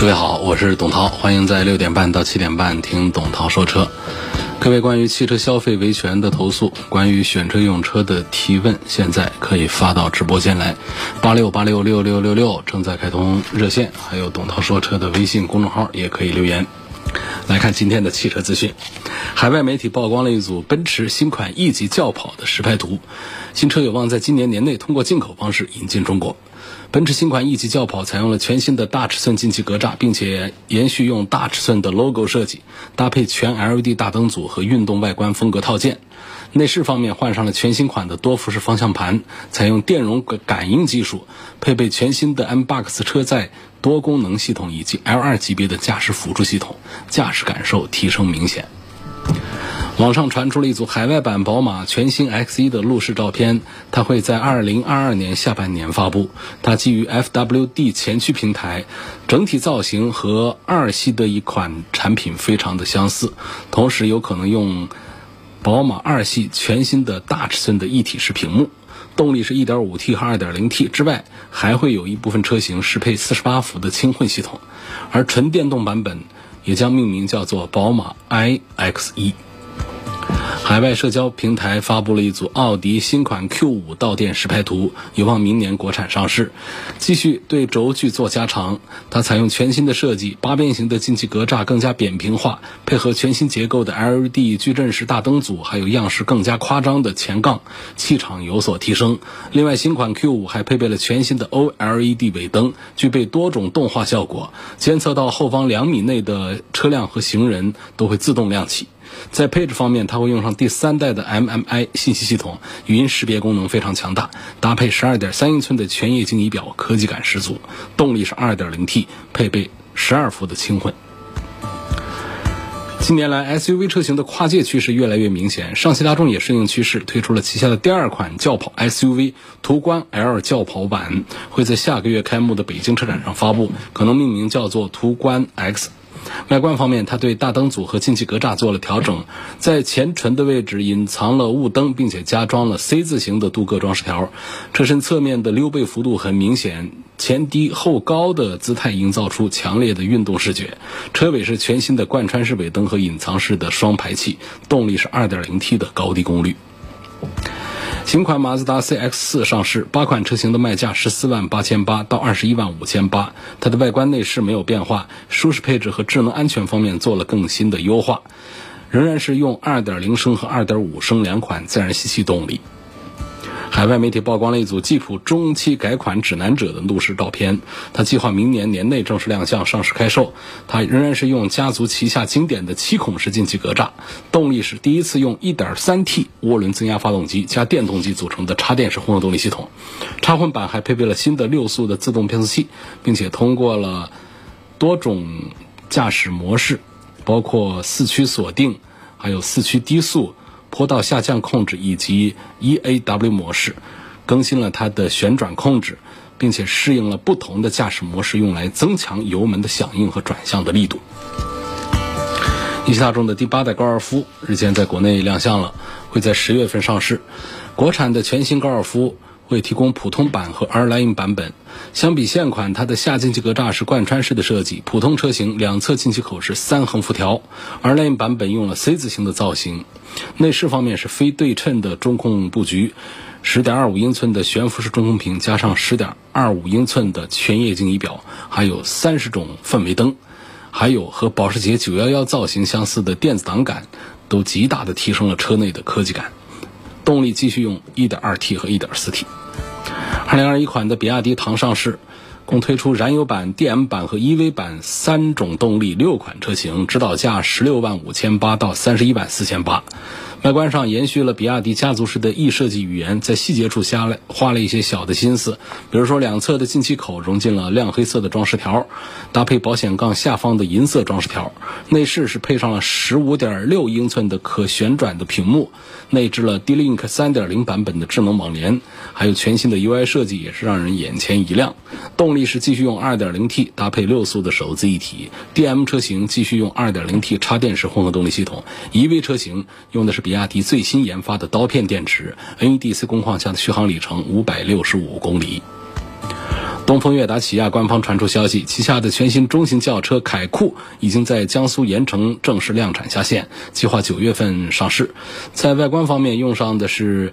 各位好，我是董涛，欢迎在六点半到七点半听董涛说车。各位关于汽车消费维权的投诉，关于选车用车的提问，现在可以发到直播间来，八六八六六六六六正在开通热线，还有董涛说车的微信公众号也可以留言。来看今天的汽车资讯，海外媒体曝光了一组奔驰新款 E 级轿跑的实拍图，新车有望在今年年内通过进口方式引进中国。奔驰新款 E 级轿跑采用了全新的大尺寸进气格栅，并且延续用大尺寸的 logo 设计，搭配全 LED 大灯组和运动外观风格套件。内饰方面换上了全新款的多辐式方向盘，采用电容感应技术，配备全新的 MBUX 车载多功能系统以及 L2 级别的驾驶辅助系统，驾驶感受提升明显。网上传出了一组海外版宝马全新 X1 的路试照片，它会在2022年下半年发布。它基于 FWD 前驱平台，整体造型和二系的一款产品非常的相似，同时有可能用宝马二系全新的大尺寸的一体式屏幕。动力是 1.5T 和 2.0T 之外，还会有一部分车型适配48伏的轻混系统，而纯电动版本也将命名叫做宝马 iX 一。海外社交平台发布了一组奥迪新款 Q5 到店实拍图，有望明年国产上市。继续对轴距做加长，它采用全新的设计，八边形的进气格栅更加扁平化，配合全新结构的 LED 矩阵式大灯组，还有样式更加夸张的前杠，气场有所提升。另外，新款 Q5 还配备了全新的 OLED 尾灯，具备多种动画效果，监测到后方两米内的车辆和行人都会自动亮起。在配置方面，它会用上第三代的 MMI 信息系统，语音识别功能非常强大，搭配12.3英寸的全液晶仪表，科技感十足。动力是 2.0T，配备12伏的轻混。近年来，SUV 车型的跨界趋势越来越明显，上汽大众也顺应趋势，推出了旗下的第二款轿跑 SUV 途观 L 轿跑版，会在下个月开幕的北京车展上发布，可能命名叫做途观 X。外观方面，它对大灯组和进气格栅做了调整，在前唇的位置隐藏了雾灯，并且加装了 C 字形的镀铬装饰条。车身侧面的溜背幅度很明显，前低后高的姿态营造出强烈的运动视觉。车尾是全新的贯穿式尾灯和隐藏式的双排气，动力是 2.0T 的高低功率。新款马自达 CX-4 上市，八款车型的卖价十四万八千八到二十一万五千八。它的外观内饰没有变化，舒适配置和智能安全方面做了更新的优化，仍然是用二点零升和二点五升两款自然吸气动力。海外媒体曝光了一组吉普中期改款指南者的路试照片，它计划明年年内正式亮相上市开售。它仍然是用家族旗下经典的七孔式进气格栅，动力是第一次用 1.3T 涡轮增压发动机加电动机组成的插电式混合动力系统。插混版还配备了新的六速的自动变速器，并且通过了多种驾驶模式，包括四驱锁定，还有四驱低速。坡道下降控制以及 EAW 模式，更新了它的旋转控制，并且适应了不同的驾驶模式，用来增强油门的响应和转向的力度。一汽大众的第八代高尔夫日前在国内亮相了，会在十月份上市。国产的全新高尔夫会提供普通版和 R-Line 版本。相比现款，它的下进气格栅是贯穿式的设计，普通车型两侧进气口是三横辐条，R-Line 版本用了 C 字形的造型。内饰方面是非对称的中控布局，十点二五英寸的悬浮式中控屏，加上十点二五英寸的全液晶仪表，还有三十种氛围灯，还有和保时捷九幺幺造型相似的电子挡杆，都极大的提升了车内的科技感。动力继续用一点二 T 和一点四 T。二零二一款的比亚迪唐上市。共推出燃油版、DM 版和 EV 版三种动力六款车型，指导价十六万五千八到三十一万四千八。外观上延续了比亚迪家族式的 E 设计语言，在细节处加了花了一些小的心思，比如说两侧的进气口融进了亮黑色的装饰条，搭配保险杠下方的银色装饰条。内饰是配上了15.6英寸的可旋转的屏幕，内置了 D-Link 3.0版本的智能网联，还有全新的 UI 设计也是让人眼前一亮。动力是继续用 2.0T 搭配六速的手自一体，DM 车型继续用 2.0T 插电式混合动力系统，EV 车型用的是比比亚迪最新研发的刀片电池，NEDC 工况下的续航里程565公里。东风悦达起亚官方传出消息，旗下的全新中型轿车凯酷已经在江苏盐城正式量产下线，计划九月份上市。在外观方面，用上的是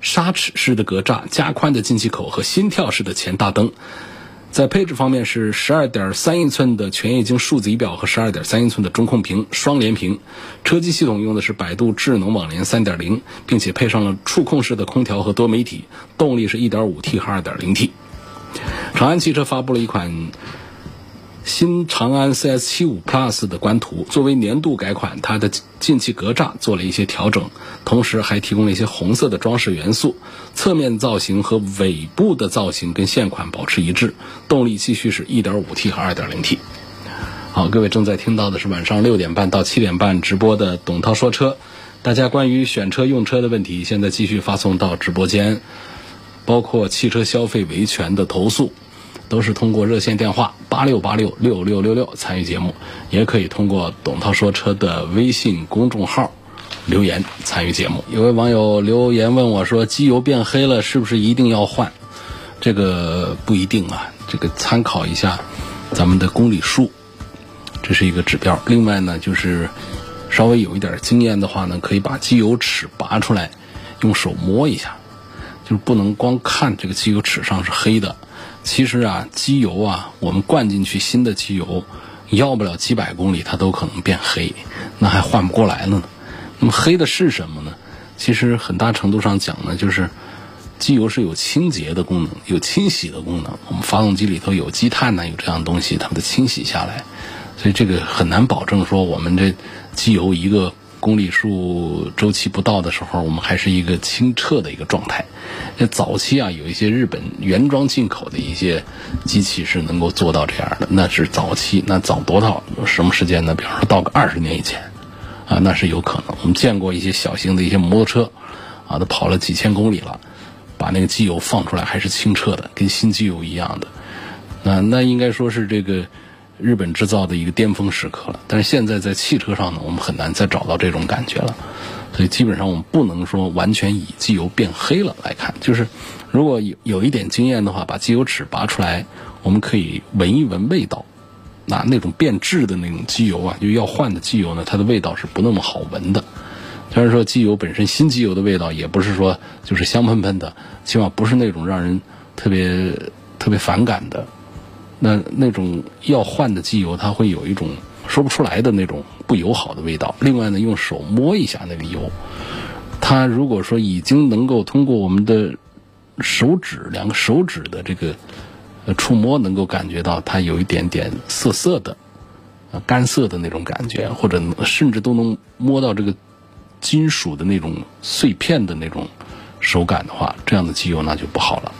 砂齿式的格栅、加宽的进气口和心跳式的前大灯。在配置方面是十二点三英寸的全液晶数字仪表和十二点三英寸的中控屏双联屏，车机系统用的是百度智能网联三点零，并且配上了触控式的空调和多媒体，动力是一点五 T 和二点零 T。长安汽车发布了一款新长安 CS75 Plus 的官图，作为年度改款，它的进气格栅做了一些调整，同时还提供了一些红色的装饰元素。侧面造型和尾部的造型跟现款保持一致，动力继续是一点五 T 和二点零 T。好，各位正在听到的是晚上六点半到七点半直播的董涛说车，大家关于选车用车的问题，现在继续发送到直播间。包括汽车消费维权的投诉，都是通过热线电话八六八六六六六六参与节目，也可以通过董涛说车的微信公众号留言参与节目。有位网友留言问我说：“机油变黑了，是不是一定要换？”这个不一定啊，这个参考一下咱们的公里数，这是一个指标。另外呢，就是稍微有一点经验的话呢，可以把机油尺拔出来，用手摸一下。就是不能光看这个机油尺上是黑的，其实啊，机油啊，我们灌进去新的机油，要不了几百公里，它都可能变黑，那还换不过来了呢。那么黑的是什么呢？其实很大程度上讲呢，就是机油是有清洁的功能，有清洗的功能。我们发动机里头有积碳呢，有这样的东西，它们的清洗下来，所以这个很难保证说我们这机油一个。公里数周期不到的时候，我们还是一个清澈的一个状态。那早期啊，有一些日本原装进口的一些机器是能够做到这样的，那是早期。那早多少什么时间呢？比方说到个二十年以前，啊，那是有可能。我们见过一些小型的一些摩托车，啊，都跑了几千公里了，把那个机油放出来还是清澈的，跟新机油一样的。那那应该说是这个。日本制造的一个巅峰时刻了，但是现在在汽车上呢，我们很难再找到这种感觉了，所以基本上我们不能说完全以机油变黑了来看，就是如果有有一点经验的话，把机油尺拔出来，我们可以闻一闻味道，那那种变质的那种机油啊，就要换的机油呢，它的味道是不那么好闻的。虽然说机油本身新机油的味道也不是说就是香喷喷的，起码不是那种让人特别特别反感的。那那种要换的机油，它会有一种说不出来的那种不友好的味道。另外呢，用手摸一下那个油，它如果说已经能够通过我们的手指两个手指的这个触摸，能够感觉到它有一点点涩涩的、干涩的那种感觉，或者甚至都能摸到这个金属的那种碎片的那种手感的话，这样的机油那就不好了。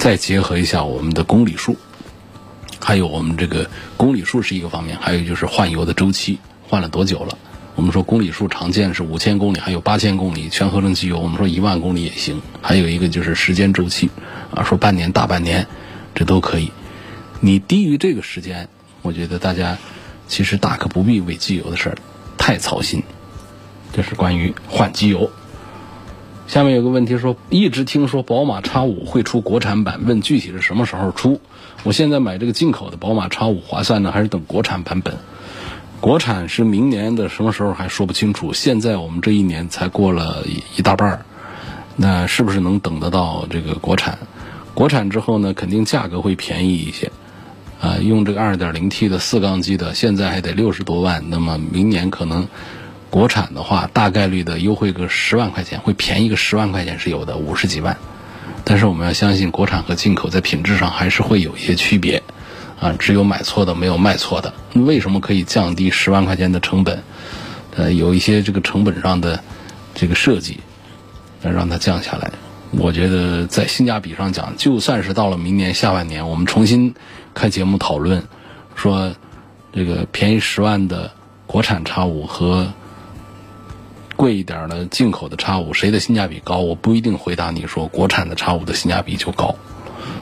再结合一下我们的公里数，还有我们这个公里数是一个方面，还有就是换油的周期换了多久了。我们说公里数常见是五千公里，还有八千公里全合成机油，我们说一万公里也行。还有一个就是时间周期，啊，说半年、大半年，这都可以。你低于这个时间，我觉得大家其实大可不必为机油的事儿太操心。这是关于换机油。下面有个问题说，一直听说宝马叉五会出国产版，问具体是什么时候出？我现在买这个进口的宝马叉五划算呢，还是等国产版本？国产是明年的什么时候还说不清楚。现在我们这一年才过了一大半儿，那是不是能等得到这个国产？国产之后呢，肯定价格会便宜一些。啊，用这个 2.0T 的四缸机的，现在还得六十多万，那么明年可能。国产的话，大概率的优惠个十万块钱，会便宜个十万块钱是有的，五十几万。但是我们要相信，国产和进口在品质上还是会有一些区别，啊，只有买错的，没有卖错的。为什么可以降低十万块钱的成本？呃，有一些这个成本上的这个设计，让它降下来。我觉得在性价比上讲，就算是到了明年下半年，我们重新开节目讨论，说这个便宜十万的国产叉五和贵一点的进口的叉五，谁的性价比高？我不一定回答你说国产的叉五的性价比就高。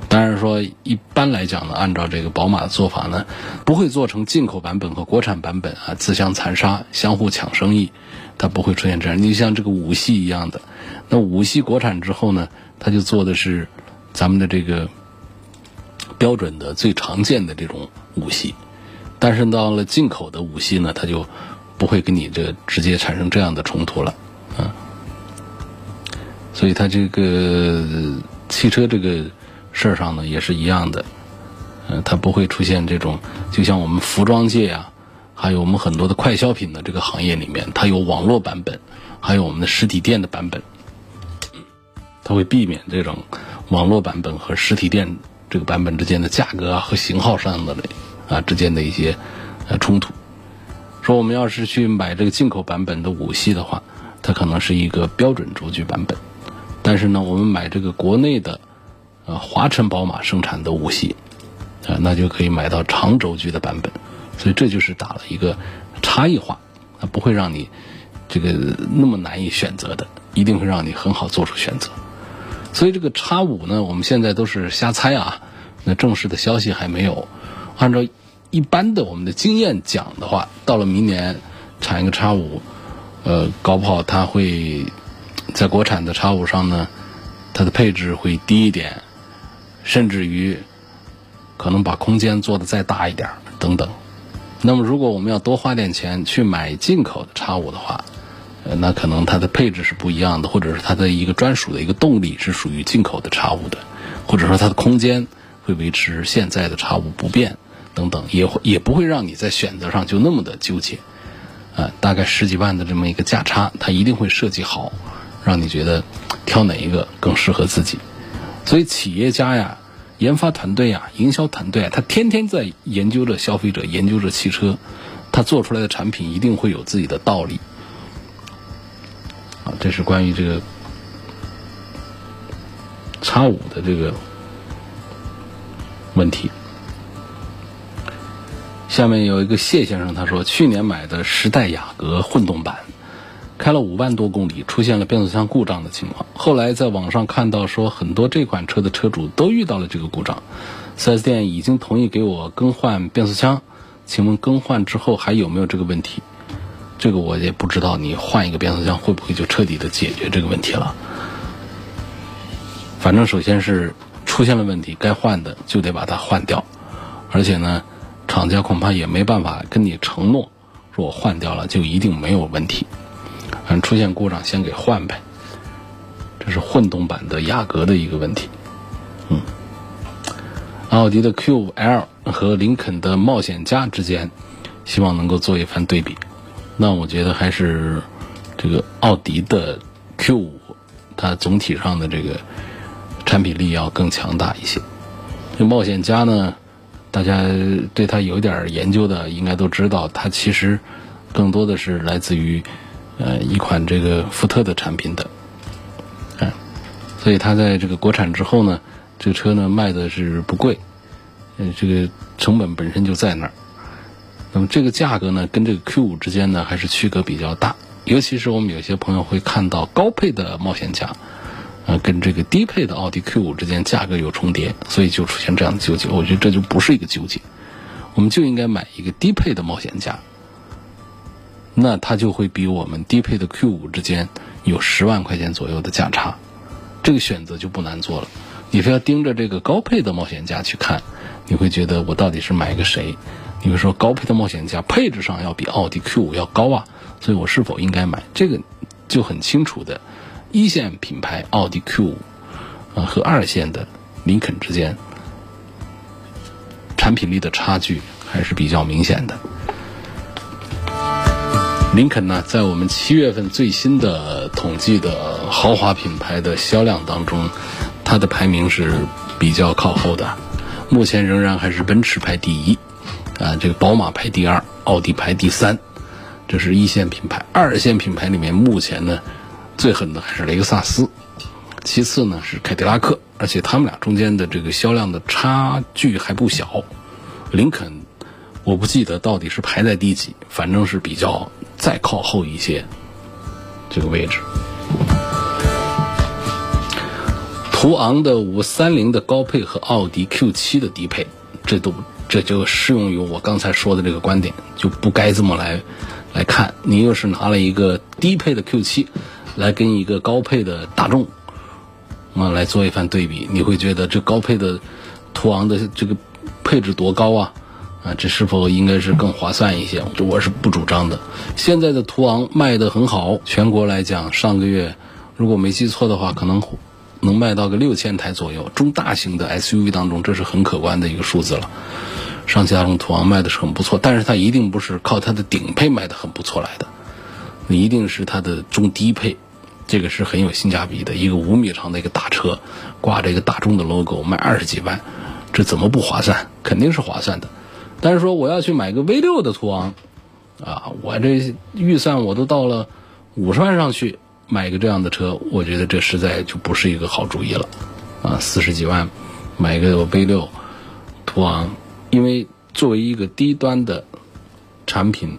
当然说，一般来讲呢，按照这个宝马的做法呢，不会做成进口版本和国产版本啊自相残杀、相互抢生意，它不会出现这样。你像这个五系一样的。那五系国产之后呢，它就做的是咱们的这个标准的最常见的这种五系，但是到了进口的五系呢，它就不会跟你这直接产生这样的冲突了，啊，所以它这个汽车这个事儿上呢也是一样的，嗯，它不会出现这种，就像我们服装界啊，还有我们很多的快消品的这个行业里面，它有网络版本，还有我们的实体店的版本。它会避免这种网络版本和实体店这个版本之间的价格啊和型号上的啊之间的一些呃冲突。说我们要是去买这个进口版本的五系的话，它可能是一个标准轴距版本，但是呢，我们买这个国内的呃华晨宝马生产的五系啊，那就可以买到长轴距的版本。所以这就是打了一个差异化，它不会让你这个那么难以选择的，一定会让你很好做出选择。所以这个叉五呢，我们现在都是瞎猜啊，那正式的消息还没有。按照一般的我们的经验讲的话，到了明年产一个叉五，呃，搞不好它会在国产的叉五上呢，它的配置会低一点，甚至于可能把空间做的再大一点等等。那么如果我们要多花点钱去买进口的叉五的话，那可能它的配置是不一样的，或者是它的一个专属的一个动力是属于进口的叉五的，或者说它的空间会维持现在的叉五不变等等，也会也不会让你在选择上就那么的纠结，啊，大概十几万的这么一个价差，它一定会设计好，让你觉得挑哪一个更适合自己。所以企业家呀、研发团队呀、营销团队啊，他天天在研究着消费者，研究着汽车，他做出来的产品一定会有自己的道理。啊这是关于这个叉五的这个问题。下面有一个谢先生，他说去年买的时代雅阁混动版，开了五万多公里，出现了变速箱故障的情况。后来在网上看到说，很多这款车的车主都遇到了这个故障。4S 店已经同意给我更换变速箱，请问更换之后还有没有这个问题？这个我也不知道，你换一个变速箱会不会就彻底的解决这个问题了？反正首先是出现了问题，该换的就得把它换掉，而且呢，厂家恐怕也没办法跟你承诺，说我换掉了就一定没有问题。反正出现故障先给换呗。这是混动版的雅阁的一个问题。嗯，奥迪的 Q5L 和林肯的冒险家之间，希望能够做一番对比。那我觉得还是这个奥迪的 Q 五，它总体上的这个产品力要更强大一些。这冒险家呢，大家对它有点研究的，应该都知道，它其实更多的是来自于呃一款这个福特的产品的，嗯，所以它在这个国产之后呢，这个车呢卖的是不贵，嗯，这个成本本身就在那儿。那么这个价格呢，跟这个 Q 五之间呢还是区隔比较大，尤其是我们有些朋友会看到高配的冒险家，呃，跟这个低配的奥迪 Q 五之间价格有重叠，所以就出现这样的纠结。我觉得这就不是一个纠结，我们就应该买一个低配的冒险家，那它就会比我们低配的 Q 五之间有十万块钱左右的价差，这个选择就不难做了。你非要盯着这个高配的冒险家去看，你会觉得我到底是买一个谁？你会说高配的冒险家配置上要比奥迪 Q 五要高啊，所以我是否应该买？这个就很清楚的，一线品牌奥迪 Q 五啊和二线的林肯之间产品力的差距还是比较明显的。林肯呢，在我们七月份最新的统计的豪华品牌的销量当中，它的排名是比较靠后的，目前仍然还是奔驰排第一。啊，这个宝马排第二，奥迪排第三，这是一线品牌。二线品牌里面，目前呢最狠的还是雷克萨斯，其次呢是凯迪拉克，而且他们俩中间的这个销量的差距还不小。林肯，我不记得到底是排在第几，反正是比较再靠后一些这个位置。途昂的五三零的高配和奥迪 Q 七的低配，这都这就适用于我刚才说的这个观点，就不该这么来来看。你又是拿了一个低配的 Q 七来跟一个高配的大众啊来做一番对比，你会觉得这高配的途昂的这个配置多高啊？啊，这是否应该是更划算一些？我是不主张的。现在的途昂卖的很好，全国来讲，上个月如果没记错的话，可能。能卖到个六千台左右，中大型的 SUV 当中，这是很可观的一个数字了。上汽大众途昂卖的是很不错，但是它一定不是靠它的顶配卖的很不错来的，一定是它的中低配，这个是很有性价比的。一个五米长的一个大车，挂着一个大众的 logo，卖二十几万，这怎么不划算？肯定是划算的。但是说我要去买个 V 六的途昂，啊，我这预算我都到了五十万上去。买一个这样的车，我觉得这实在就不是一个好主意了，啊，四十几万买一个 V 六途昂，因为作为一个低端的产品，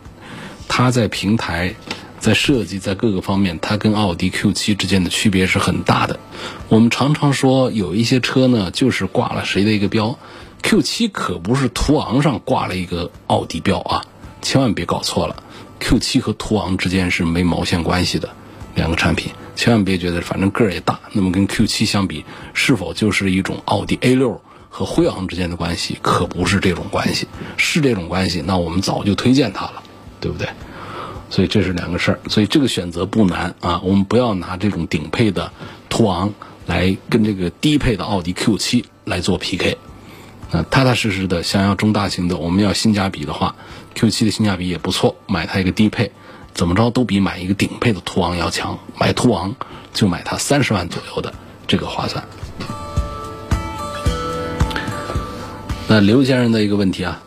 它在平台、在设计、在各个方面，它跟奥迪 Q 七之间的区别是很大的。我们常常说有一些车呢，就是挂了谁的一个标，Q 七可不是途昂上挂了一个奥迪标啊，千万别搞错了，Q 七和途昂之间是没毛线关系的。两个产品，千万别觉得反正个儿也大，那么跟 Q7 相比，是否就是一种奥迪 A6 和辉昂之间的关系？可不是这种关系，是这种关系，那我们早就推荐它了，对不对？所以这是两个事儿，所以这个选择不难啊。我们不要拿这种顶配的途昂来跟这个低配的奥迪 Q7 来做 PK，啊，踏踏实实的想要中大型的，我们要性价比的话，Q7 的性价比也不错，买它一个低配。怎么着都比买一个顶配的途昂要强，买途昂就买它三十万左右的这个划算。那刘先生的一个问题啊，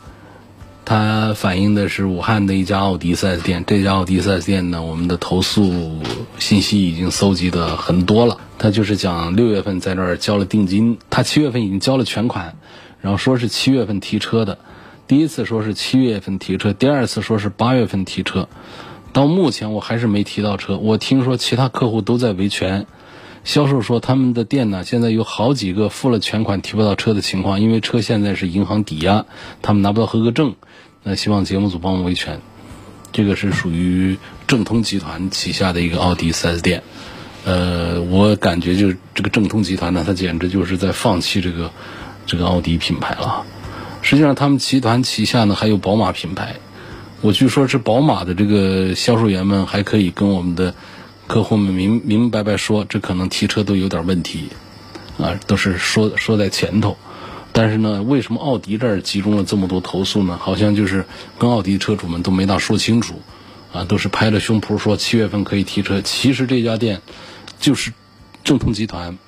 他反映的是武汉的一家奥迪 4S 店，这家奥迪 4S 店呢，我们的投诉信息已经搜集的很多了。他就是讲六月份在这儿交了定金，他七月份已经交了全款，然后说是七月份提车的，第一次说是七月份提车，第二次说是八月份提车。到目前我还是没提到车，我听说其他客户都在维权。销售说他们的店呢，现在有好几个付了全款提不到车的情况，因为车现在是银行抵押，他们拿不到合格证。那希望节目组帮我维权。这个是属于正通集团旗下的一个奥迪 4S 店。呃，我感觉就是这个正通集团呢，它简直就是在放弃这个这个奥迪品牌了。实际上，他们集团旗下呢还有宝马品牌。我据说是宝马的这个销售员们还可以跟我们的客户们明明白白说，这可能提车都有点问题，啊，都是说说在前头。但是呢，为什么奥迪这儿集中了这么多投诉呢？好像就是跟奥迪车主们都没大说清楚，啊，都是拍着胸脯说七月份可以提车。其实这家店就是正通集团，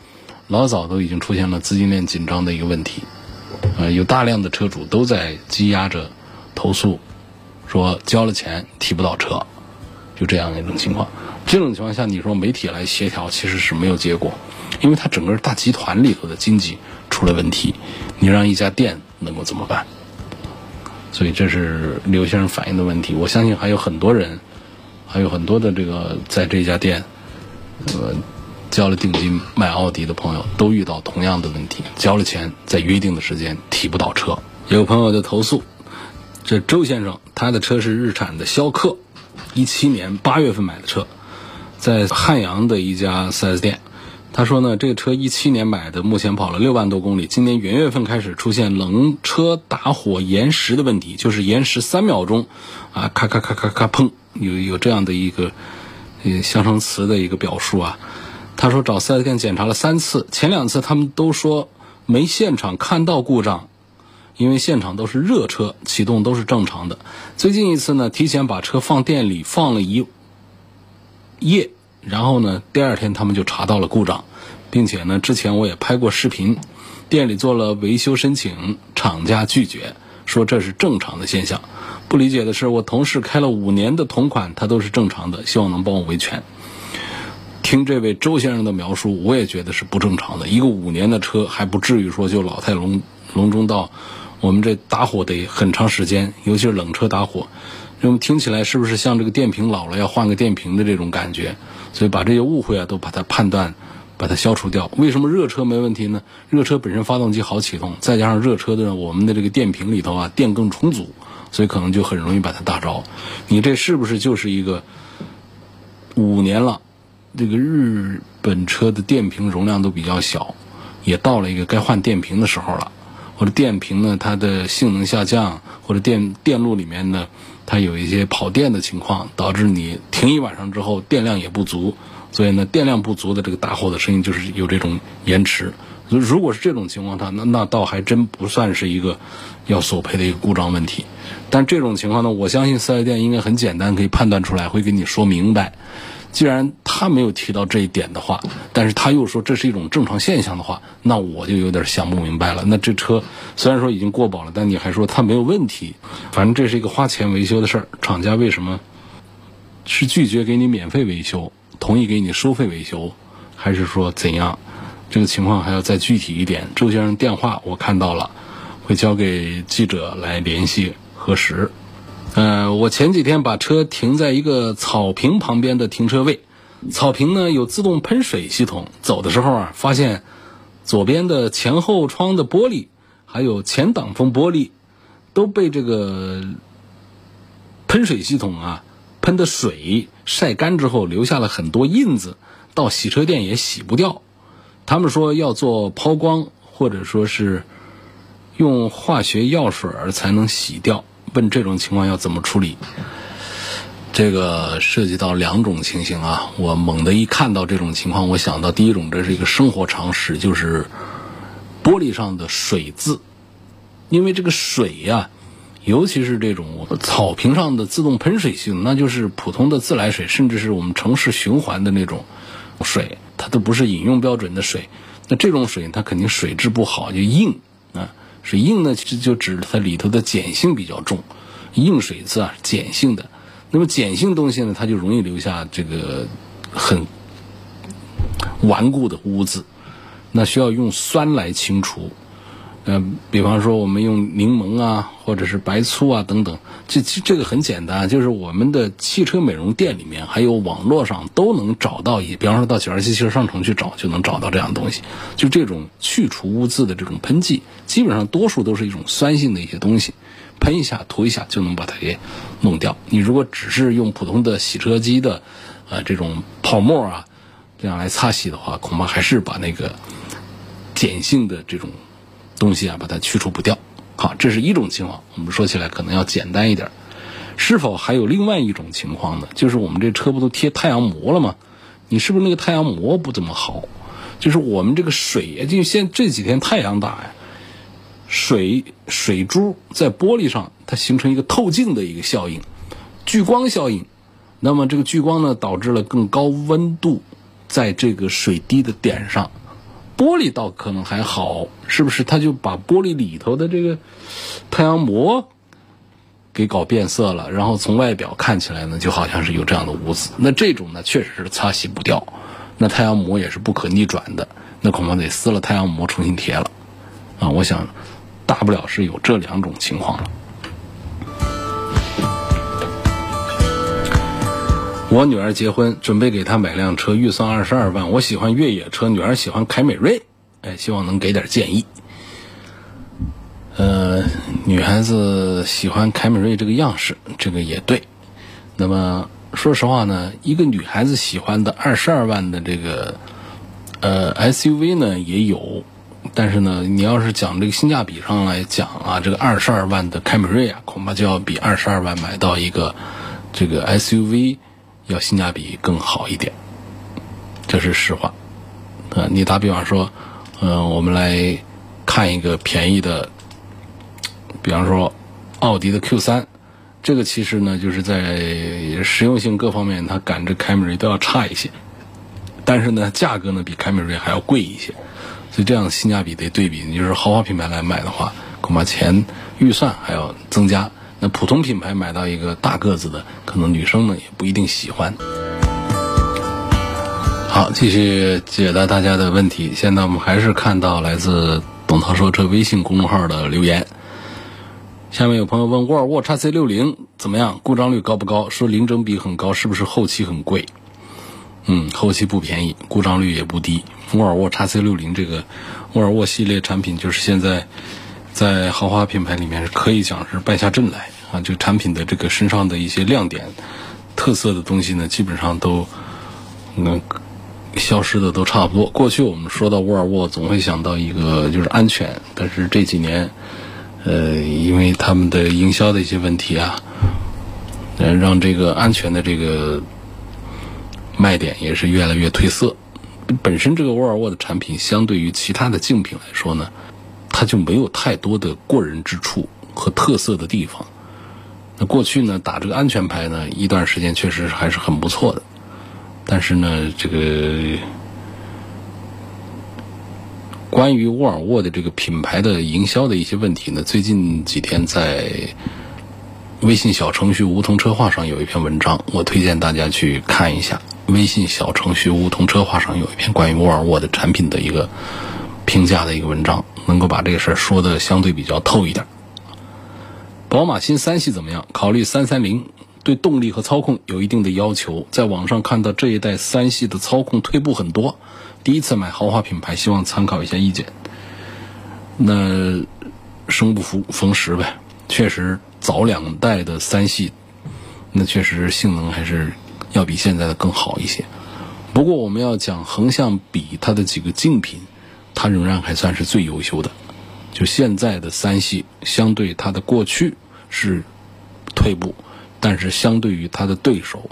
老早都已经出现了资金链紧张的一个问题，啊，有大量的车主都在积压着投诉。说交了钱提不到车，就这样一种情况。这种情况下，你说媒体来协调其实是没有结果，因为它整个大集团里头的经济出了问题，你让一家店能够怎么办？所以这是刘先生反映的问题。我相信还有很多人，还有很多的这个在这家店，呃，交了定金买奥迪的朋友都遇到同样的问题，交了钱在约定的时间提不到车。有朋友就投诉。这周先生，他的车是日产的逍客，一七年八月份买的车，在汉阳的一家 4S 店。他说呢，这个车一七年买的，目前跑了六万多公里，今年元月份开始出现冷车打火延时的问题，就是延时三秒钟，啊，咔咔咔咔咔砰，有有这样的一个呃相声词的一个表述啊。他说找 4S 店检查了三次，前两次他们都说没现场看到故障。因为现场都是热车，启动都是正常的。最近一次呢，提前把车放店里放了一夜，然后呢，第二天他们就查到了故障，并且呢，之前我也拍过视频，店里做了维修申请，厂家拒绝，说这是正常的现象。不理解的是，我同事开了五年的同款，他都是正常的，希望能帮我维权。听这位周先生的描述，我也觉得是不正常的。一个五年的车还不至于说就老态龙龙钟到，我们这打火得很长时间，尤其是冷车打火，那么听起来是不是像这个电瓶老了要换个电瓶的这种感觉？所以把这些误会啊都把它判断，把它消除掉。为什么热车没问题呢？热车本身发动机好启动，再加上热车的我们的这个电瓶里头啊电更充足，所以可能就很容易把它打着。你这是不是就是一个五年了？这个日本车的电瓶容量都比较小，也到了一个该换电瓶的时候了。或者电瓶呢，它的性能下降，或者电电路里面呢，它有一些跑电的情况，导致你停一晚上之后电量也不足，所以呢，电量不足的这个打火的声音就是有这种延迟。如果是这种情况，它那那倒还真不算是一个要索赔的一个故障问题。但这种情况呢，我相信四 S 店应该很简单可以判断出来，会给你说明白。既然他没有提到这一点的话，但是他又说这是一种正常现象的话，那我就有点想不明白了。那这车虽然说已经过保了，但你还说它没有问题，反正这是一个花钱维修的事儿。厂家为什么是拒绝给你免费维修，同意给你收费维修，还是说怎样？这个情况还要再具体一点。周先生电话我看到了，会交给记者来联系核实。呃，我前几天把车停在一个草坪旁边的停车位，草坪呢有自动喷水系统。走的时候啊，发现左边的前后窗的玻璃，还有前挡风玻璃，都被这个喷水系统啊喷的水晒干之后，留下了很多印子，到洗车店也洗不掉。他们说要做抛光，或者说是用化学药水才能洗掉。问这种情况要怎么处理？这个涉及到两种情形啊。我猛地一看到这种情况，我想到第一种，这是一个生活常识，就是玻璃上的水渍。因为这个水呀，尤其是这种草坪上的自动喷水系统，那就是普通的自来水，甚至是我们城市循环的那种水，它都不是饮用标准的水。那这种水它肯定水质不好，就硬啊。水硬呢，其实就指它里头的碱性比较重，硬水渍啊，碱性的。那么碱性东西呢，它就容易留下这个很顽固的污渍，那需要用酸来清除。嗯，比方说我们用柠檬啊，或者是白醋啊等等，这这这个很简单，就是我们的汽车美容店里面还有网络上都能找到一，比方说到九二七汽车商城去找就能找到这样东西，就这种去除污渍的这种喷剂，基本上多数都是一种酸性的一些东西，喷一下涂一下就能把它给弄掉。你如果只是用普通的洗车机的，呃这种泡沫啊这样来擦洗的话，恐怕还是把那个碱性的这种。东西啊，把它去除不掉。好，这是一种情况。我们说起来可能要简单一点。是否还有另外一种情况呢？就是我们这车不都贴太阳膜了吗？你是不是那个太阳膜不怎么好？就是我们这个水，就现这几天太阳大呀，水水珠在玻璃上，它形成一个透镜的一个效应，聚光效应。那么这个聚光呢，导致了更高温度在这个水滴的点上。玻璃倒可能还好，是不是？它就把玻璃里头的这个太阳膜给搞变色了，然后从外表看起来呢，就好像是有这样的污渍。那这种呢，确实是擦洗不掉。那太阳膜也是不可逆转的，那恐怕得撕了太阳膜重新贴了。啊，我想大不了是有这两种情况了。我女儿结婚，准备给她买辆车，预算二十二万。我喜欢越野车，女儿喜欢凯美瑞，哎，希望能给点建议。呃，女孩子喜欢凯美瑞这个样式，这个也对。那么说实话呢，一个女孩子喜欢的二十二万的这个呃 SUV 呢也有，但是呢，你要是讲这个性价比上来讲啊，这个二十二万的凯美瑞啊，恐怕就要比二十二万买到一个这个 SUV。要性价比更好一点，这是实话。呃，你打比方说，嗯，我们来看一个便宜的，比方说奥迪的 Q 三，这个其实呢，就是在实用性各方面，它赶着凯美瑞都要差一些，但是呢，价格呢比凯美瑞还要贵一些，所以这样性价比得对比。你就是豪华品牌来买的话，恐怕钱预算还要增加。那普通品牌买到一个大个子的，可能女生呢也不一定喜欢。好，继续解答大家的问题。现在我们还是看到来自董涛说车微信公众号的留言。下面有朋友问沃尔沃 x C 六零怎么样？故障率高不高？说零整比很高，是不是后期很贵？嗯，后期不便宜，故障率也不低。沃尔沃 x C 六零这个沃尔沃系列产品，就是现在在豪华品牌里面是可以讲是败下阵来啊。就产品的这个身上的一些亮点、特色的东西呢，基本上都能消失的都差不多。过去我们说到沃尔沃，总会想到一个就是安全，但是这几年。呃，因为他们的营销的一些问题啊，呃，让这个安全的这个卖点也是越来越褪色。本身这个沃尔沃的产品，相对于其他的竞品来说呢，它就没有太多的过人之处和特色的地方。那过去呢，打这个安全牌呢，一段时间确实还是很不错的，但是呢，这个。关于沃尔沃的这个品牌的营销的一些问题呢，最近几天在微信小程序梧桐车话上有一篇文章，我推荐大家去看一下。微信小程序梧桐车话上有一篇关于沃尔沃的产品的一个评价的一个文章，能够把这个事儿说的相对比较透一点。宝马新三系怎么样？考虑三三零，对动力和操控有一定的要求。在网上看到这一代三系的操控退步很多。第一次买豪华品牌，希望参考一下意见。那生不逢逢时呗，确实早两代的三系，那确实性能还是要比现在的更好一些。不过我们要讲横向比它的几个竞品，它仍然还算是最优秀的。就现在的三系，相对它的过去是退步，但是相对于它的对手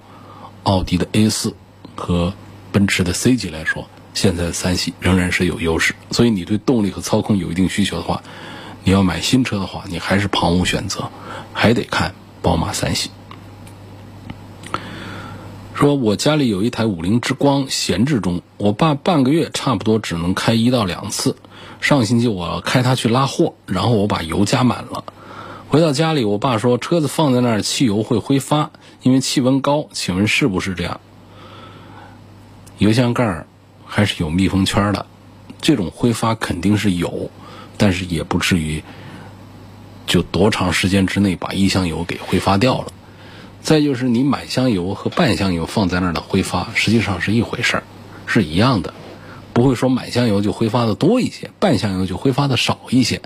奥迪的 A 四和奔驰的 C 级来说，现在的三系仍然是有优势，所以你对动力和操控有一定需求的话，你要买新车的话，你还是旁无选择，还得看宝马三系。说我家里有一台五菱之光闲置中，我爸半个月差不多只能开一到两次。上星期我开它去拉货，然后我把油加满了，回到家里，我爸说车子放在那儿汽油会挥发，因为气温高。请问是不是这样？油箱盖儿。还是有密封圈的，这种挥发肯定是有，但是也不至于就多长时间之内把一箱油给挥发掉了。再就是你满箱油和半箱油放在那儿的挥发，实际上是一回事儿，是一样的，不会说满箱油就挥发的多一些，半箱油就挥发的少一些。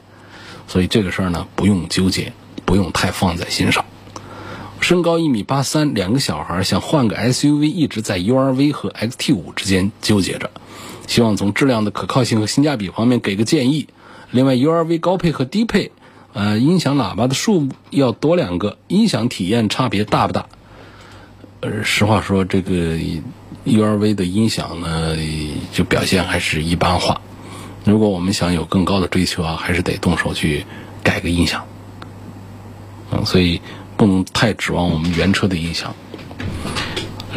所以这个事儿呢，不用纠结，不用太放在心上。身高一米八三，两个小孩，想换个 SUV，一直在 URV 和 XT 五之间纠结着，希望从质量的可靠性和性价比方面给个建议。另外，URV 高配和低配，呃，音响喇叭的数目要多两个，音响体验差别大不大？呃，实话说，这个 URV 的音响呢，就表现还是一般化。如果我们想有更高的追求啊，还是得动手去改个音响。嗯，所以。不能太指望我们原车的音响。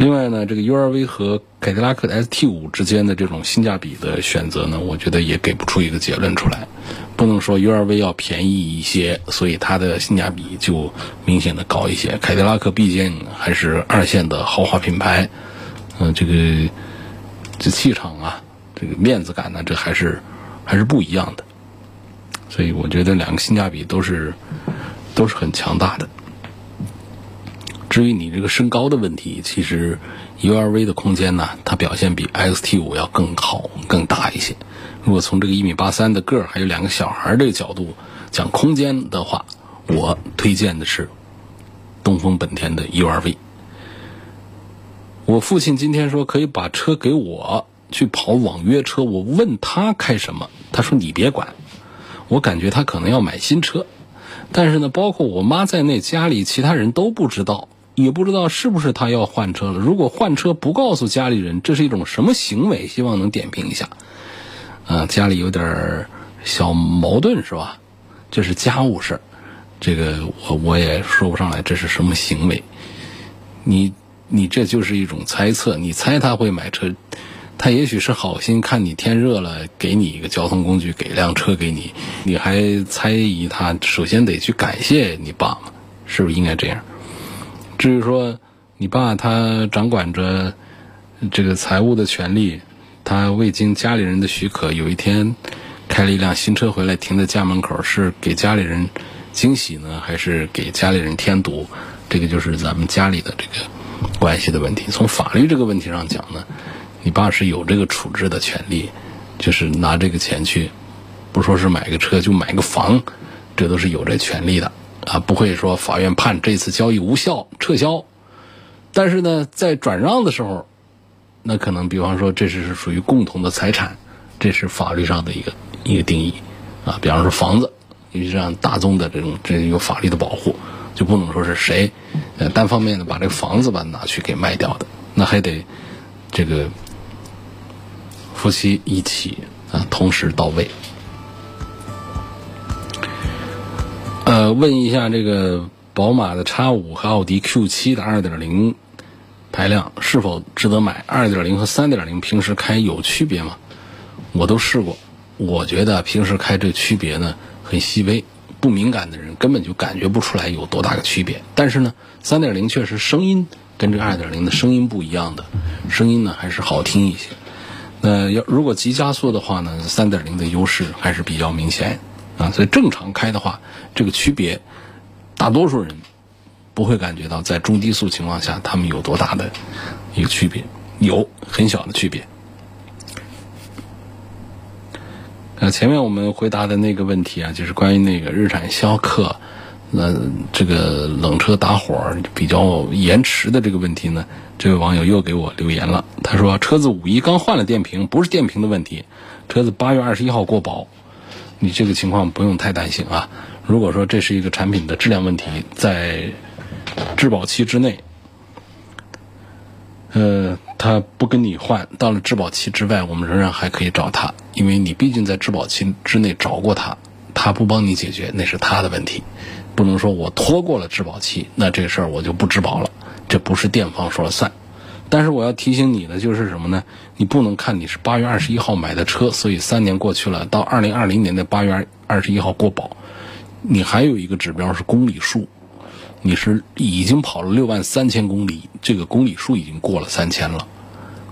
另外呢，这个 URV 和凯迪拉克 ST5 之间的这种性价比的选择呢，我觉得也给不出一个结论出来。不能说 URV 要便宜一些，所以它的性价比就明显的高一些。凯迪拉克毕竟还是二线的豪华品牌，嗯，这个这气场啊，这个面子感呢，这还是还是不一样的。所以我觉得两个性价比都是都是很强大的。至于你这个身高的问题，其实 URV 的空间呢，它表现比 XT5 要更好、更大一些。如果从这个一米八三的个儿，还有两个小孩这个角度讲空间的话，我推荐的是东风本田的 URV。我父亲今天说可以把车给我去跑网约车，我问他开什么，他说你别管。我感觉他可能要买新车，但是呢，包括我妈在内，家里其他人都不知道。也不知道是不是他要换车了。如果换车不告诉家里人，这是一种什么行为？希望能点评一下。啊，家里有点小矛盾是吧？这是家务事儿这个我我也说不上来这是什么行为。你你这就是一种猜测，你猜他会买车，他也许是好心，看你天热了，给你一个交通工具，给辆车给你，你还猜疑他？首先得去感谢你爸嘛。是不是应该这样？至于说你爸他掌管着这个财务的权利，他未经家里人的许可，有一天开了一辆新车回来停在家门口，是给家里人惊喜呢，还是给家里人添堵？这个就是咱们家里的这个关系的问题。从法律这个问题上讲呢，你爸是有这个处置的权利，就是拿这个钱去，不说是买个车，就买个房，这都是有这权利的。啊，不会说法院判这次交易无效撤销，但是呢，在转让的时候，那可能比方说这是属于共同的财产，这是法律上的一个一个定义啊。比方说房子，因为这样大宗的这种这有法律的保护，就不能说是谁呃单方面的把这个房子吧拿去给卖掉的，那还得这个夫妻一起啊同时到位。问一下这个宝马的 X 五和奥迪 Q 七的二点零排量是否值得买？二点零和三点零平时开有区别吗？我都试过，我觉得平时开这区别呢很细微，不敏感的人根本就感觉不出来有多大个区别。但是呢，三点零确实声音跟这二点零的声音不一样的，声音呢还是好听一些。那要如果急加速的话呢，三点零的优势还是比较明显。啊，所以正常开的话，这个区别，大多数人不会感觉到，在中低速情况下，他们有多大的一个区别，有很小的区别。呃，前面我们回答的那个问题啊，就是关于那个日产逍客，那这个冷车打火比较延迟的这个问题呢，这位网友又给我留言了，他说车子五一刚换了电瓶，不是电瓶的问题，车子八月二十一号过保。你这个情况不用太担心啊。如果说这是一个产品的质量问题，在质保期之内，呃，他不跟你换，到了质保期之外，我们仍然还可以找他，因为你毕竟在质保期之内找过他，他不帮你解决，那是他的问题，不能说我拖过了质保期，那这事儿我就不质保了，这不是店方说了算。但是我要提醒你的就是什么呢？你不能看你是八月二十一号买的车，所以三年过去了，到二零二零年的八月二十一号过保，你还有一个指标是公里数，你是已经跑了六万三千公里，这个公里数已经过了三千了，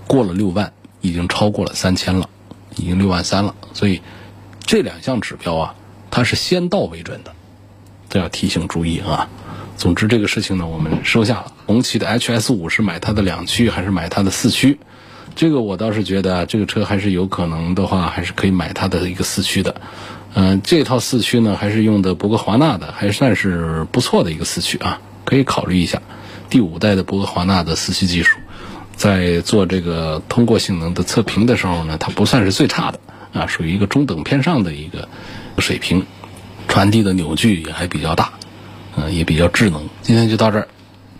过了六万，已经超过了三千了，已经六万三了，所以这两项指标啊，它是先到为准的，这要提醒注意啊。总之，这个事情呢，我们收下了。红旗的 HS 五是买它的两驱还是买它的四驱？这个我倒是觉得这个车还是有可能的话，还是可以买它的一个四驱的。嗯，这套四驱呢，还是用的博格华纳的，还算是不错的一个四驱啊，可以考虑一下。第五代的博格华纳的四驱技术，在做这个通过性能的测评的时候呢，它不算是最差的啊，属于一个中等偏上的一个水平，传递的扭矩也还比较大。嗯，也比较智能。今天就到这儿，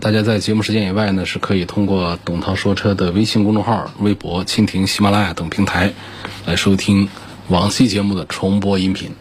大家在节目时间以外呢，是可以通过董涛说车的微信公众号、微博、蜻蜓、喜马拉雅等平台来收听往期节目的重播音频。